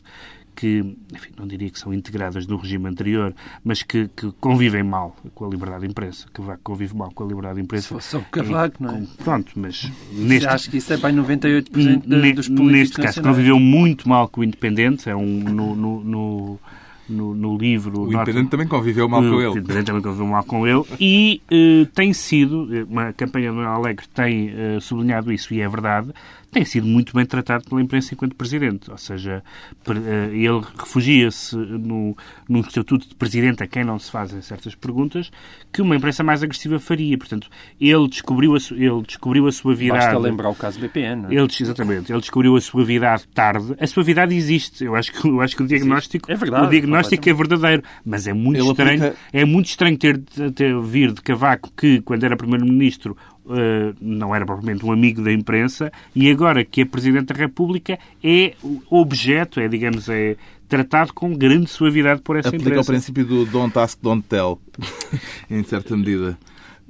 [SPEAKER 3] que, enfim, não diria que são integradas no regime anterior, mas que, que convivem mal com a liberdade de imprensa. Cavaco convive mal com a liberdade de imprensa.
[SPEAKER 2] Se fosse o Cavaco, e, não é?
[SPEAKER 3] Pronto, mas... Neste,
[SPEAKER 2] acho que isso é bem 98% de, dos políticos
[SPEAKER 3] Neste caso, conviveu muito mal com o Independente, é um... no, no, no no, no livro.
[SPEAKER 1] O Independente Norte... também conviveu mal com ele. O
[SPEAKER 3] Independente também conviveu mal com ele. E uh, tem sido, eh, uma campanha do Alegre tem uh, sublinhado isso, e é verdade, tem sido muito bem tratado pela imprensa enquanto presidente. Ou seja, eh, ele refugia-se no, no estatuto de presidente a quem não se fazem certas perguntas que uma imprensa mais agressiva faria. Portanto, ele descobriu a, ele descobriu a suavidade...
[SPEAKER 2] Basta lembrar o caso BPN,
[SPEAKER 3] é? Ele, exatamente. Ele descobriu a suavidade tarde. A suavidade existe. Eu acho que, eu acho que o diagnóstico,
[SPEAKER 2] é verdade,
[SPEAKER 3] o diagnóstico é verdadeiro. Mas é muito ele estranho, aplica... é muito estranho ter, ter vir de Cavaco que, quando era Primeiro-Ministro, não era propriamente um amigo da imprensa, e agora que é Presidente da República é objeto, é, digamos, é tratado com grande suavidade por essa
[SPEAKER 1] Aplica
[SPEAKER 3] imprensa.
[SPEAKER 1] Aplica o princípio do don't ask, don't tell, em certa medida.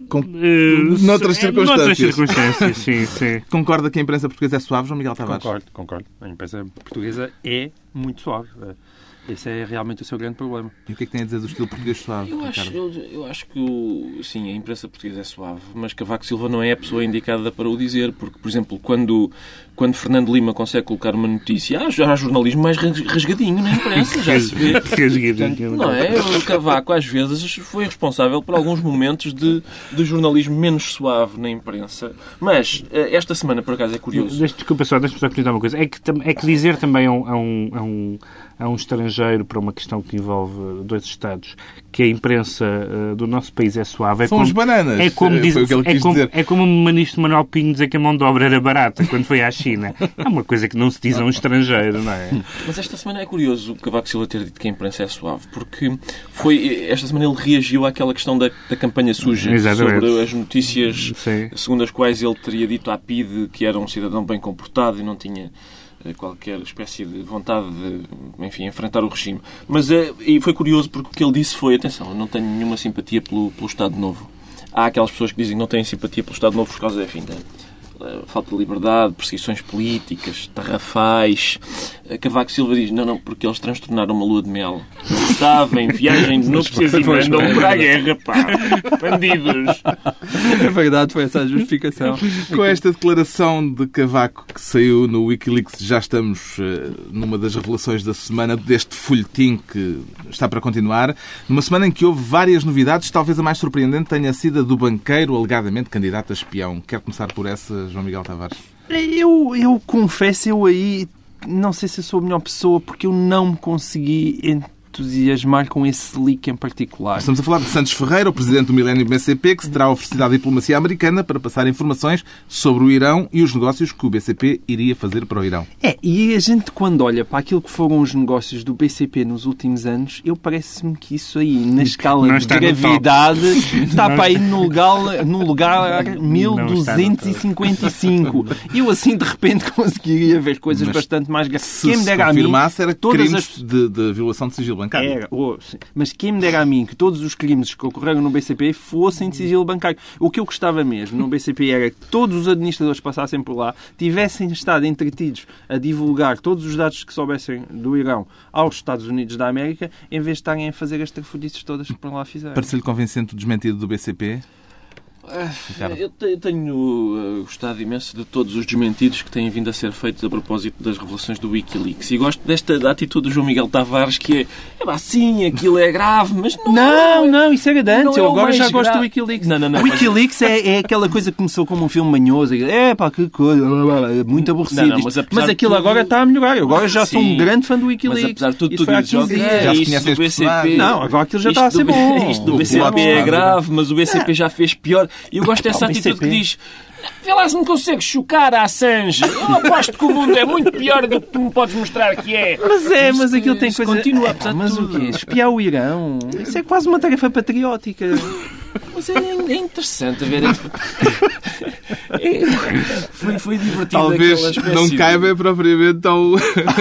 [SPEAKER 1] Com... Uh, noutras
[SPEAKER 3] é,
[SPEAKER 1] circunstâncias.
[SPEAKER 3] Noutras circunstâncias, sim, sim.
[SPEAKER 1] Concorda que a imprensa portuguesa é suave, João Miguel Tavares?
[SPEAKER 2] Concordo, concordo. A imprensa portuguesa é muito suave. Esse é realmente o seu grande problema.
[SPEAKER 1] E o que é que tem a dizer do estilo português suave?
[SPEAKER 4] Eu acho, eu, eu, acho que, o, sim, a imprensa portuguesa é suave, mas Cavaco Silva não é a pessoa indicada para o dizer, porque, por exemplo, quando, quando Fernando Lima consegue colocar uma notícia, ah, já há jornalismo mais rasgadinho na imprensa, já se vê. Portanto, não é? O Cavaco, às vezes, foi responsável por alguns momentos de, de jornalismo menos suave na imprensa. Mas, eh, esta semana, por acaso, é curioso.
[SPEAKER 3] Desculpa só, deixa-me só acreditar uma coisa. É que, é que dizer também a um, a um, a um estrangeiro para uma questão que envolve dois Estados, que a imprensa uh, do nosso país é suave. É
[SPEAKER 1] São como, bananas.
[SPEAKER 3] É como, diz, é, como, é como o ministro Manuel Pinho dizer que a mão de obra era barata quando foi à China. É uma coisa que não se diz a um estrangeiro, não é?
[SPEAKER 4] Mas esta semana é curioso o Cavaco Silva ter dito que a imprensa é suave, porque foi, esta semana ele reagiu àquela questão da, da campanha suja
[SPEAKER 3] Exatamente.
[SPEAKER 4] sobre as notícias Sim. segundo as quais ele teria dito à PIDE que era um cidadão bem comportado e não tinha qualquer espécie de vontade de, enfim, enfrentar o regime. Mas é, e foi curioso porque o que ele disse foi, atenção, eu não tenho nenhuma simpatia pelo, pelo Estado Novo. Há aquelas pessoas que dizem que não têm simpatia pelo Estado Novo por causa, enfim, da, falta de liberdade, perseguições políticas, tarrafais. Eh, Cavaco Silva diz, não, não, porque eles transtornaram uma lua de mel. Não estava em viagem de núpcias e mandam para a guerra, pá. Bandidos.
[SPEAKER 2] É verdade, foi essa a justificação.
[SPEAKER 1] Com esta declaração de Cavaco que saiu no Wikileaks, já estamos eh, numa das revelações da semana deste folhetim que está para continuar. Numa semana em que houve várias novidades, talvez a mais surpreendente tenha sido a do banqueiro alegadamente candidato a espião. Quer começar por essa, João Miguel Tavares?
[SPEAKER 2] Eu, eu confesso, eu aí não sei se eu sou a melhor pessoa porque eu não me consegui entusiasmar com esse leak em particular.
[SPEAKER 1] Estamos a falar de Santos Ferreira, o presidente do Milênio BCP, que se terá oferecido à diplomacia americana para passar informações sobre o Irão e os negócios que o BCP iria fazer para o Irão.
[SPEAKER 2] É, e a gente quando olha para aquilo que foram os negócios do BCP nos últimos anos, eu parece-me que isso aí, na escala de gravidade, está para ir no lugar, no lugar 1255. Eu assim, de repente, conseguiria ver coisas Mas bastante mais graves.
[SPEAKER 1] Se Quem me dera a mim, era todas as... de, de violação de sigilo bancário.
[SPEAKER 2] Era, oh, mas quem me dera a mim que todos os crimes que ocorreram no BCP fossem de sigilo bancário. O que eu gostava mesmo no BCP era que todos os administradores que passassem por lá tivessem estado entretidos a divulgar todos os dados que soubessem do Irão aos Estados Unidos da América, em vez de estarem a fazer as trafudices todas que por lá fizeram.
[SPEAKER 1] Parece-lhe convincente o desmentido do BCP?
[SPEAKER 4] Eu tenho uh, gostado imenso de todos os desmentidos que têm vindo a ser feitos a propósito das revelações do Wikileaks. E gosto desta da atitude do João Miguel Tavares, que é, é pá, sim, aquilo é grave, mas não.
[SPEAKER 2] Não, não, isso era de antes.
[SPEAKER 4] Não é
[SPEAKER 2] Eu agora já gosto do. Wikileaks.
[SPEAKER 4] Não, não, não,
[SPEAKER 2] O Wikileaks é, é aquela coisa que começou como um filme manhoso. É pá, que coisa. blá, blá, blá, Muito aborrecido.
[SPEAKER 4] Não, não, mas
[SPEAKER 2] mas aquilo
[SPEAKER 4] tudo-
[SPEAKER 2] agora está a melhorar. Eu agora já sou
[SPEAKER 4] Sim.
[SPEAKER 2] um grande fã do
[SPEAKER 4] Mas
[SPEAKER 2] Wikileaks.
[SPEAKER 4] apesar de tudo,
[SPEAKER 2] Isso
[SPEAKER 4] tu
[SPEAKER 2] foi há
[SPEAKER 4] dizes, ok,
[SPEAKER 2] 15 dias.
[SPEAKER 1] Já se
[SPEAKER 4] BCP...
[SPEAKER 2] Não, agora aquilo já está a ser bom.
[SPEAKER 4] Isto do
[SPEAKER 1] O
[SPEAKER 4] BCP é grave, mas o BCP já fez pior. E eu gosto dessa atitude que diz vê lá se me consegues chocar a Assange. Eu aposto que o mundo é muito pior do que tu me podes mostrar que é.
[SPEAKER 2] Mas é, mas aquilo tem coisa...
[SPEAKER 4] Continua, apesar de
[SPEAKER 2] mas
[SPEAKER 4] tudo.
[SPEAKER 2] o quê? Espiar o Irão? Isso é quase uma tarefa patriótica.
[SPEAKER 4] Mas é, é interessante ver. É, foi, foi divertido.
[SPEAKER 1] Talvez não
[SPEAKER 4] de-
[SPEAKER 1] caiba propriamente ao,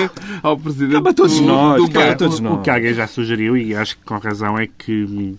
[SPEAKER 1] ao presidente
[SPEAKER 2] todos
[SPEAKER 1] do,
[SPEAKER 2] nós,
[SPEAKER 1] do
[SPEAKER 2] cara.
[SPEAKER 1] banco.
[SPEAKER 2] todos
[SPEAKER 3] o,
[SPEAKER 2] nós.
[SPEAKER 3] o que alguém já sugeriu, e acho que com razão, é que hum,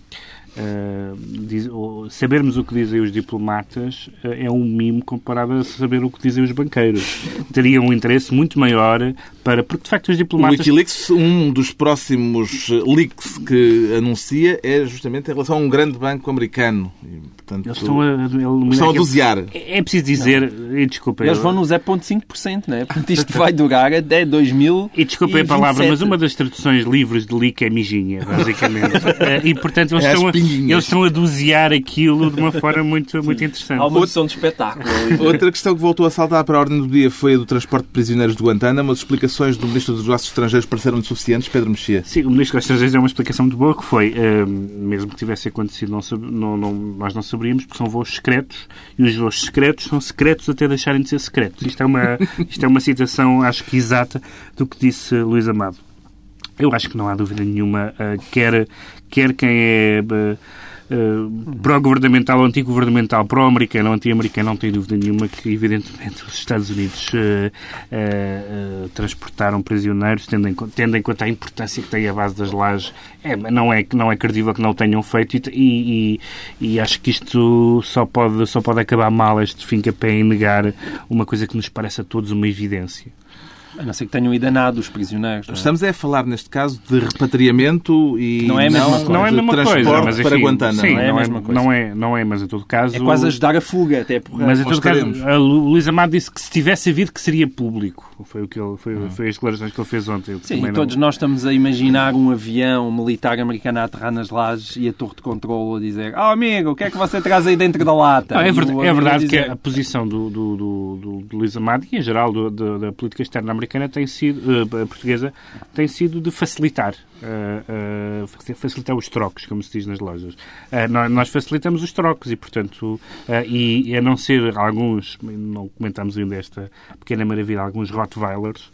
[SPEAKER 3] diz- ou- sabermos o que dizem os diplomatas ah, é um mimo comparado a saber o que dizem os banqueiros. Teria um interesse muito maior para. Porque, de facto, os
[SPEAKER 1] O
[SPEAKER 3] diplomatas.
[SPEAKER 1] Wikileaks, um dos próximos eh, leaks que anuncia é justamente em relação a um grande banco americano. E, portanto,
[SPEAKER 3] Eles estão a, eliminar
[SPEAKER 1] estão a dosear.
[SPEAKER 3] É é preciso dizer, e desculpa,
[SPEAKER 2] Eles
[SPEAKER 3] eu-
[SPEAKER 2] vão no 0,5%, não é? Portanto, isto vai durar até 2000.
[SPEAKER 3] E desculpem a palavra, mas uma das traduções livres de leak é mijinha, basicamente. E, portanto, eles,
[SPEAKER 1] É
[SPEAKER 3] estão a,
[SPEAKER 1] pinguinhas.
[SPEAKER 3] eles estão a dosear aquilo de uma forma muito, muito interessante.
[SPEAKER 4] Há uma noção de espetáculo.
[SPEAKER 1] Outra questão que voltou a saltar para a ordem do dia foi a do transporte de prisioneiros de Guantánamo. As explicações do Ministro dos Negócios Estrangeiros pareceram suficientes, Pedro Mexia.
[SPEAKER 3] Sim, o Ministro dos Estrangeiros é uma explicação muito boa, que foi, eh, mesmo que tivesse acontecido, não, sab- não- não- nós não saberíamos, porque são voos secretos, e os voos secretos são secretos até deixarem de ser secretos. Isto é uma, isto é uma citação, acho que exata, do que disse Luís Amado. Eu acho que não há dúvida nenhuma, eh, quer, quer quem é eh, pró-governamental ou anti-governamental, pró-americano ou anti-americano, não tem dúvida nenhuma que, evidentemente, os Estados Unidos eh, eh, transportaram prisioneiros, tendo em, tendo em conta a importância que tem a base das lajes. É, não, é, não é credível que não o tenham feito e, e, e acho que isto só pode, só pode acabar mal este fim capé em negar uma coisa que nos parece a todos uma evidência.
[SPEAKER 2] A não ser que tenham idanado os prisioneiros. não é?
[SPEAKER 1] Estamos é a falar, neste caso, de repatriamento e
[SPEAKER 2] Não é a mesma coisa.
[SPEAKER 3] Não é a mesma coisa, mas
[SPEAKER 1] para
[SPEAKER 3] enfim,
[SPEAKER 1] Guantánamo.
[SPEAKER 3] Sim,
[SPEAKER 2] Não é a
[SPEAKER 3] não, é,
[SPEAKER 2] mesma coisa.
[SPEAKER 3] não, é, não é, mas em todo caso...
[SPEAKER 2] É quase ajudar a fuga, até por
[SPEAKER 3] Mas em todo caso, a Lu- Luís Amado disse que se tivesse havido que seria público. Foi, o que ele, foi, foi as declarações que ele fez ontem.
[SPEAKER 2] Sim, e
[SPEAKER 3] não-
[SPEAKER 2] todos nós estamos a imaginar um avião militar americano a aterrar nas lajes e a torre de controle a dizer Oh amigo, o que é que você traz aí dentro da lata?
[SPEAKER 3] Não, é, verdade, é verdade que
[SPEAKER 2] dizer,
[SPEAKER 3] a posição do, do, do, do, do Luís Amado e, em geral, do- do- da política externa americana tem sido, eh, portuguesa tem sido de facilitar. eh, eh, facilitar os trocos, como se diz nas lojas. Nós, nós facilitamos os trocos e, portanto, e, e a não ser alguns, não comentámos ainda esta pequena maravilha, alguns Rottweilers,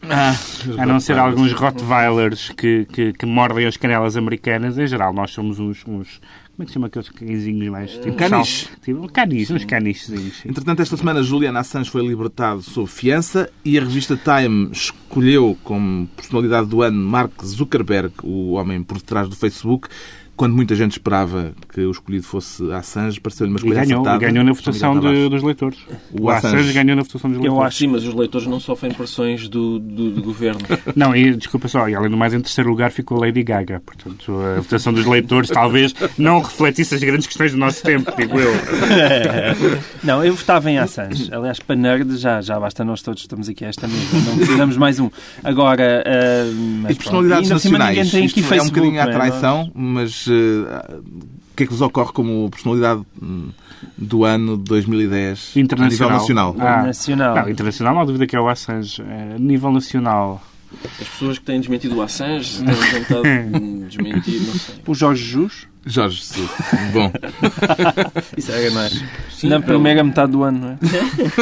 [SPEAKER 3] a não ser alguns Rottweilers que, que, que mordem as canelas americanas, em geral, nós somos uns. uns como é que se chama aqueles cãezinhos mais? Tipo
[SPEAKER 1] Caniche.
[SPEAKER 3] sal- Tipo, canis, uns canichezinhos.
[SPEAKER 1] Entretanto, esta semana Julian Assange foi libertado sob fiança e a revista Time escolheu como personalidade do ano Mark Zuckerberg, o homem por detrás do Facebook. Quando muita gente esperava que o escolhido fosse Assange, pareceu-lhe uma
[SPEAKER 3] E
[SPEAKER 1] escolha
[SPEAKER 3] ganhou,
[SPEAKER 1] acertada.
[SPEAKER 3] ganhou na votação de- dos leitores.
[SPEAKER 1] O
[SPEAKER 3] O Assange
[SPEAKER 1] Assange.
[SPEAKER 3] ganhou na votação dos
[SPEAKER 2] Eu
[SPEAKER 3] leitores.
[SPEAKER 2] acho
[SPEAKER 4] Sim, mas os leitores não sofrem pressões do, do, do governo.
[SPEAKER 3] Não, e desculpa só, e além do mais, em terceiro lugar ficou a Lady Gaga. Portanto, a votação dos leitores talvez não refletisse as grandes questões do nosso tempo, digo eu.
[SPEAKER 2] Não, eu votava em Assange. Aliás, para nerd já, já basta nós todos estamos aqui a esta mesa. Não precisamos mais um. Agora, ah, mas
[SPEAKER 1] E personalidades
[SPEAKER 2] pronto. E
[SPEAKER 1] nacionais.
[SPEAKER 2] ninguém tem
[SPEAKER 1] Isto é um bocadinho à
[SPEAKER 2] não é?
[SPEAKER 1] traição, mas eh, o que é que vos ocorre como personalidade hum, do ano de 2010 a nível
[SPEAKER 3] Internacional.
[SPEAKER 1] nacional?
[SPEAKER 3] Ah,
[SPEAKER 2] Nacional.
[SPEAKER 3] Não, internacional não há dúvida que é o Assange. A nível nacional,
[SPEAKER 4] As pessoas que têm desmentido o Assange têm tentado hum, desmentir, não sei.
[SPEAKER 2] O Jorge Jus.
[SPEAKER 1] Jorge Jesus. Bom,
[SPEAKER 2] Isso mais.
[SPEAKER 4] Sim,
[SPEAKER 2] Na
[SPEAKER 4] é
[SPEAKER 2] primeira metade do ano, não é?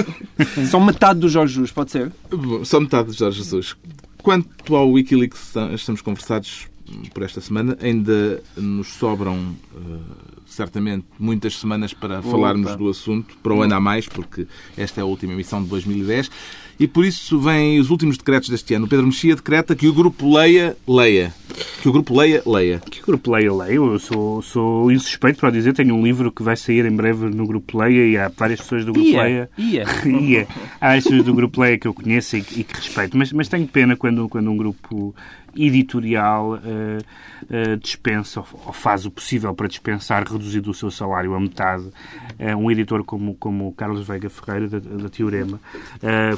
[SPEAKER 2] Só metade do Jorge Jus, pode ser?
[SPEAKER 1] bom, só metade de Jorge Jesus. Quanto ao Wikileaks, estamos conversados. Por esta semana. Ainda nos sobram, uh, certamente, muitas semanas para Opa. falarmos do assunto, para o ano a mais, porque esta é a última emissão de 2010. E por isso vêm os últimos decretos deste ano. O Pedro Mexia decreta que o grupo leia, leia. Que o grupo leia, leia.
[SPEAKER 3] Que o grupo leia, leia. Eu sou, sou insuspeito para dizer. Tenho um livro que vai sair em breve no grupo leia e há várias pessoas do grupo ia, leia.
[SPEAKER 2] Ia.
[SPEAKER 3] ia. Há as pessoas do grupo leia que eu conheço e, e que respeito. Mas, mas tenho pena quando, quando um grupo editorial uh, dispensa ou faz o possível para dispensar, reduzindo o seu salário a metade. Uh, um editor como, como Carlos Veiga Ferreira, da, da Teorema.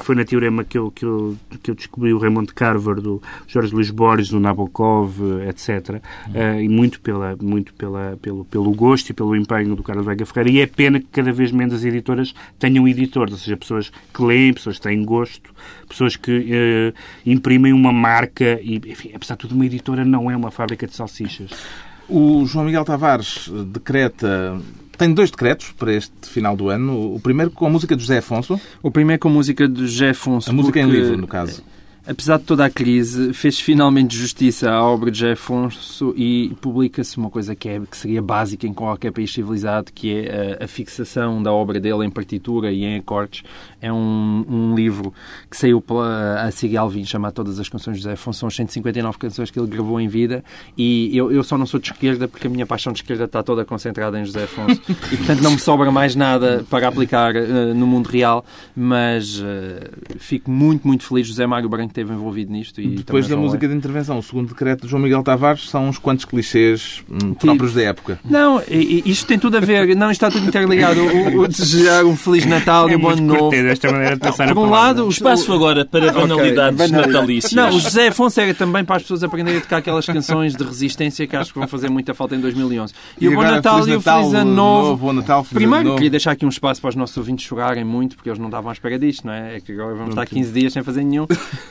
[SPEAKER 3] foi na Teorema que eu, que, eu, que eu descobri o Raymond Carver, do Jorge Luís Borges, do Nabokov, etc. e muito, pela, muito pela, pelo, pelo gosto e pelo empenho do Carlos Veiga Ferreira. E é pena que cada vez menos as editoras tenham editores, ou seja, pessoas que leem, pessoas que têm gosto, pessoas que imprimem uma marca e, enfim, enfim, apesar de tudo, uma editora não é uma fábrica de salsichas.
[SPEAKER 1] O João Miguel Tavares decreta tem dois decretos para este final do ano. O primeiro com a música de José Afonso.
[SPEAKER 2] O primeiro com a música de José Afonso.
[SPEAKER 1] A música em livro, no caso
[SPEAKER 2] apesar de toda a crise, fez finalmente justiça à obra de Afonso e publica-se uma coisa que, é, que seria básica em qualquer país civilizado, que é a, a fixação da obra dele em partitura e em acordes. É um, um livro que saiu pela a Sig Alvin, chamado Todas as Canções de José Afonso. São 159 canções que ele gravou em vida e eu, eu só não sou de esquerda porque a minha paixão de esquerda está toda concentrada em José Afonso e, portanto, não me sobra mais nada para aplicar uh, no mundo real, mas uh, fico muito, muito feliz. José Mário Branco esteve envolvido nisto. E
[SPEAKER 1] Depois da música é. de intervenção, o segundo decreto de João Miguel Tavares são uns quantos clichês hum, próprios da época.
[SPEAKER 2] Não, isto tem tudo a ver, não, isto está tudo interligado. O, o desejar um Feliz Natal é e um Bom Ano Novo.
[SPEAKER 3] Desta maneira de passar
[SPEAKER 4] Por um lado, o espaço agora para banalidades okay. natalícias.
[SPEAKER 2] Não, o José Afonso era também para as pessoas aprenderem a tocar aquelas canções de resistência que acho que vão fazer muita falta em 2011. E, e o Bom Natal e o Feliz Ano Novo.
[SPEAKER 1] Bom Natal, Feliz
[SPEAKER 2] Primeiro,
[SPEAKER 1] novo.
[SPEAKER 2] queria deixar aqui um espaço para os nossos ouvintes chorarem muito, porque eles não estavam à espera disto, não é? É que agora vamos estar 15 dias sem fazer nenhum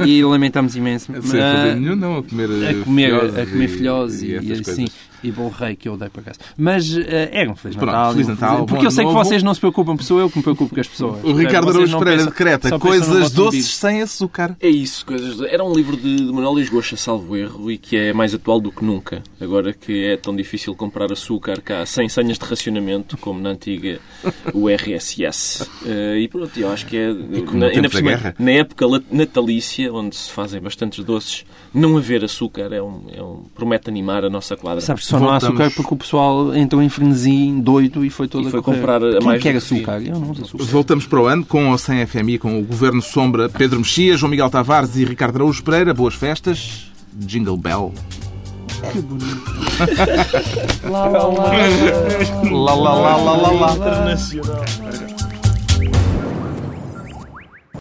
[SPEAKER 2] e lamentamos imenso.
[SPEAKER 1] Sem fazer nenhum, não, a comer
[SPEAKER 2] a comer, a comer filhose e, e, e assim e bom rei que eu odeio para casa. Mas uh, é um Feliz Natal.
[SPEAKER 1] Feliz Natal
[SPEAKER 2] porque eu sei novo. que vocês não se preocupam, sou eu que me preocupo com as pessoas.
[SPEAKER 1] O Ricardo Araújo Pereira decreta coisas doces sem açúcar.
[SPEAKER 4] É isso, coisas Era um livro de, de Manuel Luís Goxa, salvo erro, e que é mais atual do que nunca. Agora que é tão difícil comprar açúcar cá sem senhas de racionamento, como na antiga URSS. Uh, eh, e pronto, eu acho que é.
[SPEAKER 1] Na, ainda por cima,
[SPEAKER 4] na época natalícia, onde se fazem bastantes doces, não haver açúcar é um, é um, promete animar a nossa quadra.
[SPEAKER 2] Sabes, só Voltamos... não há açúcar porque o pessoal entrou em frenesi doido e foi todo
[SPEAKER 4] e foi
[SPEAKER 2] a
[SPEAKER 4] comprar a
[SPEAKER 2] mais quer açúcar? Eu não uso açúcar.
[SPEAKER 1] Voltamos para o ano com ou sem FMI, com o Governo Sombra, Pedro Mexia, João Miguel Tavares e Ricardo Araújo Pereira. Boas festas. Jingle Bell.
[SPEAKER 2] Que bonito. lá, lá, lá, lá, lá, lá, lá, lá, lá. Internacional.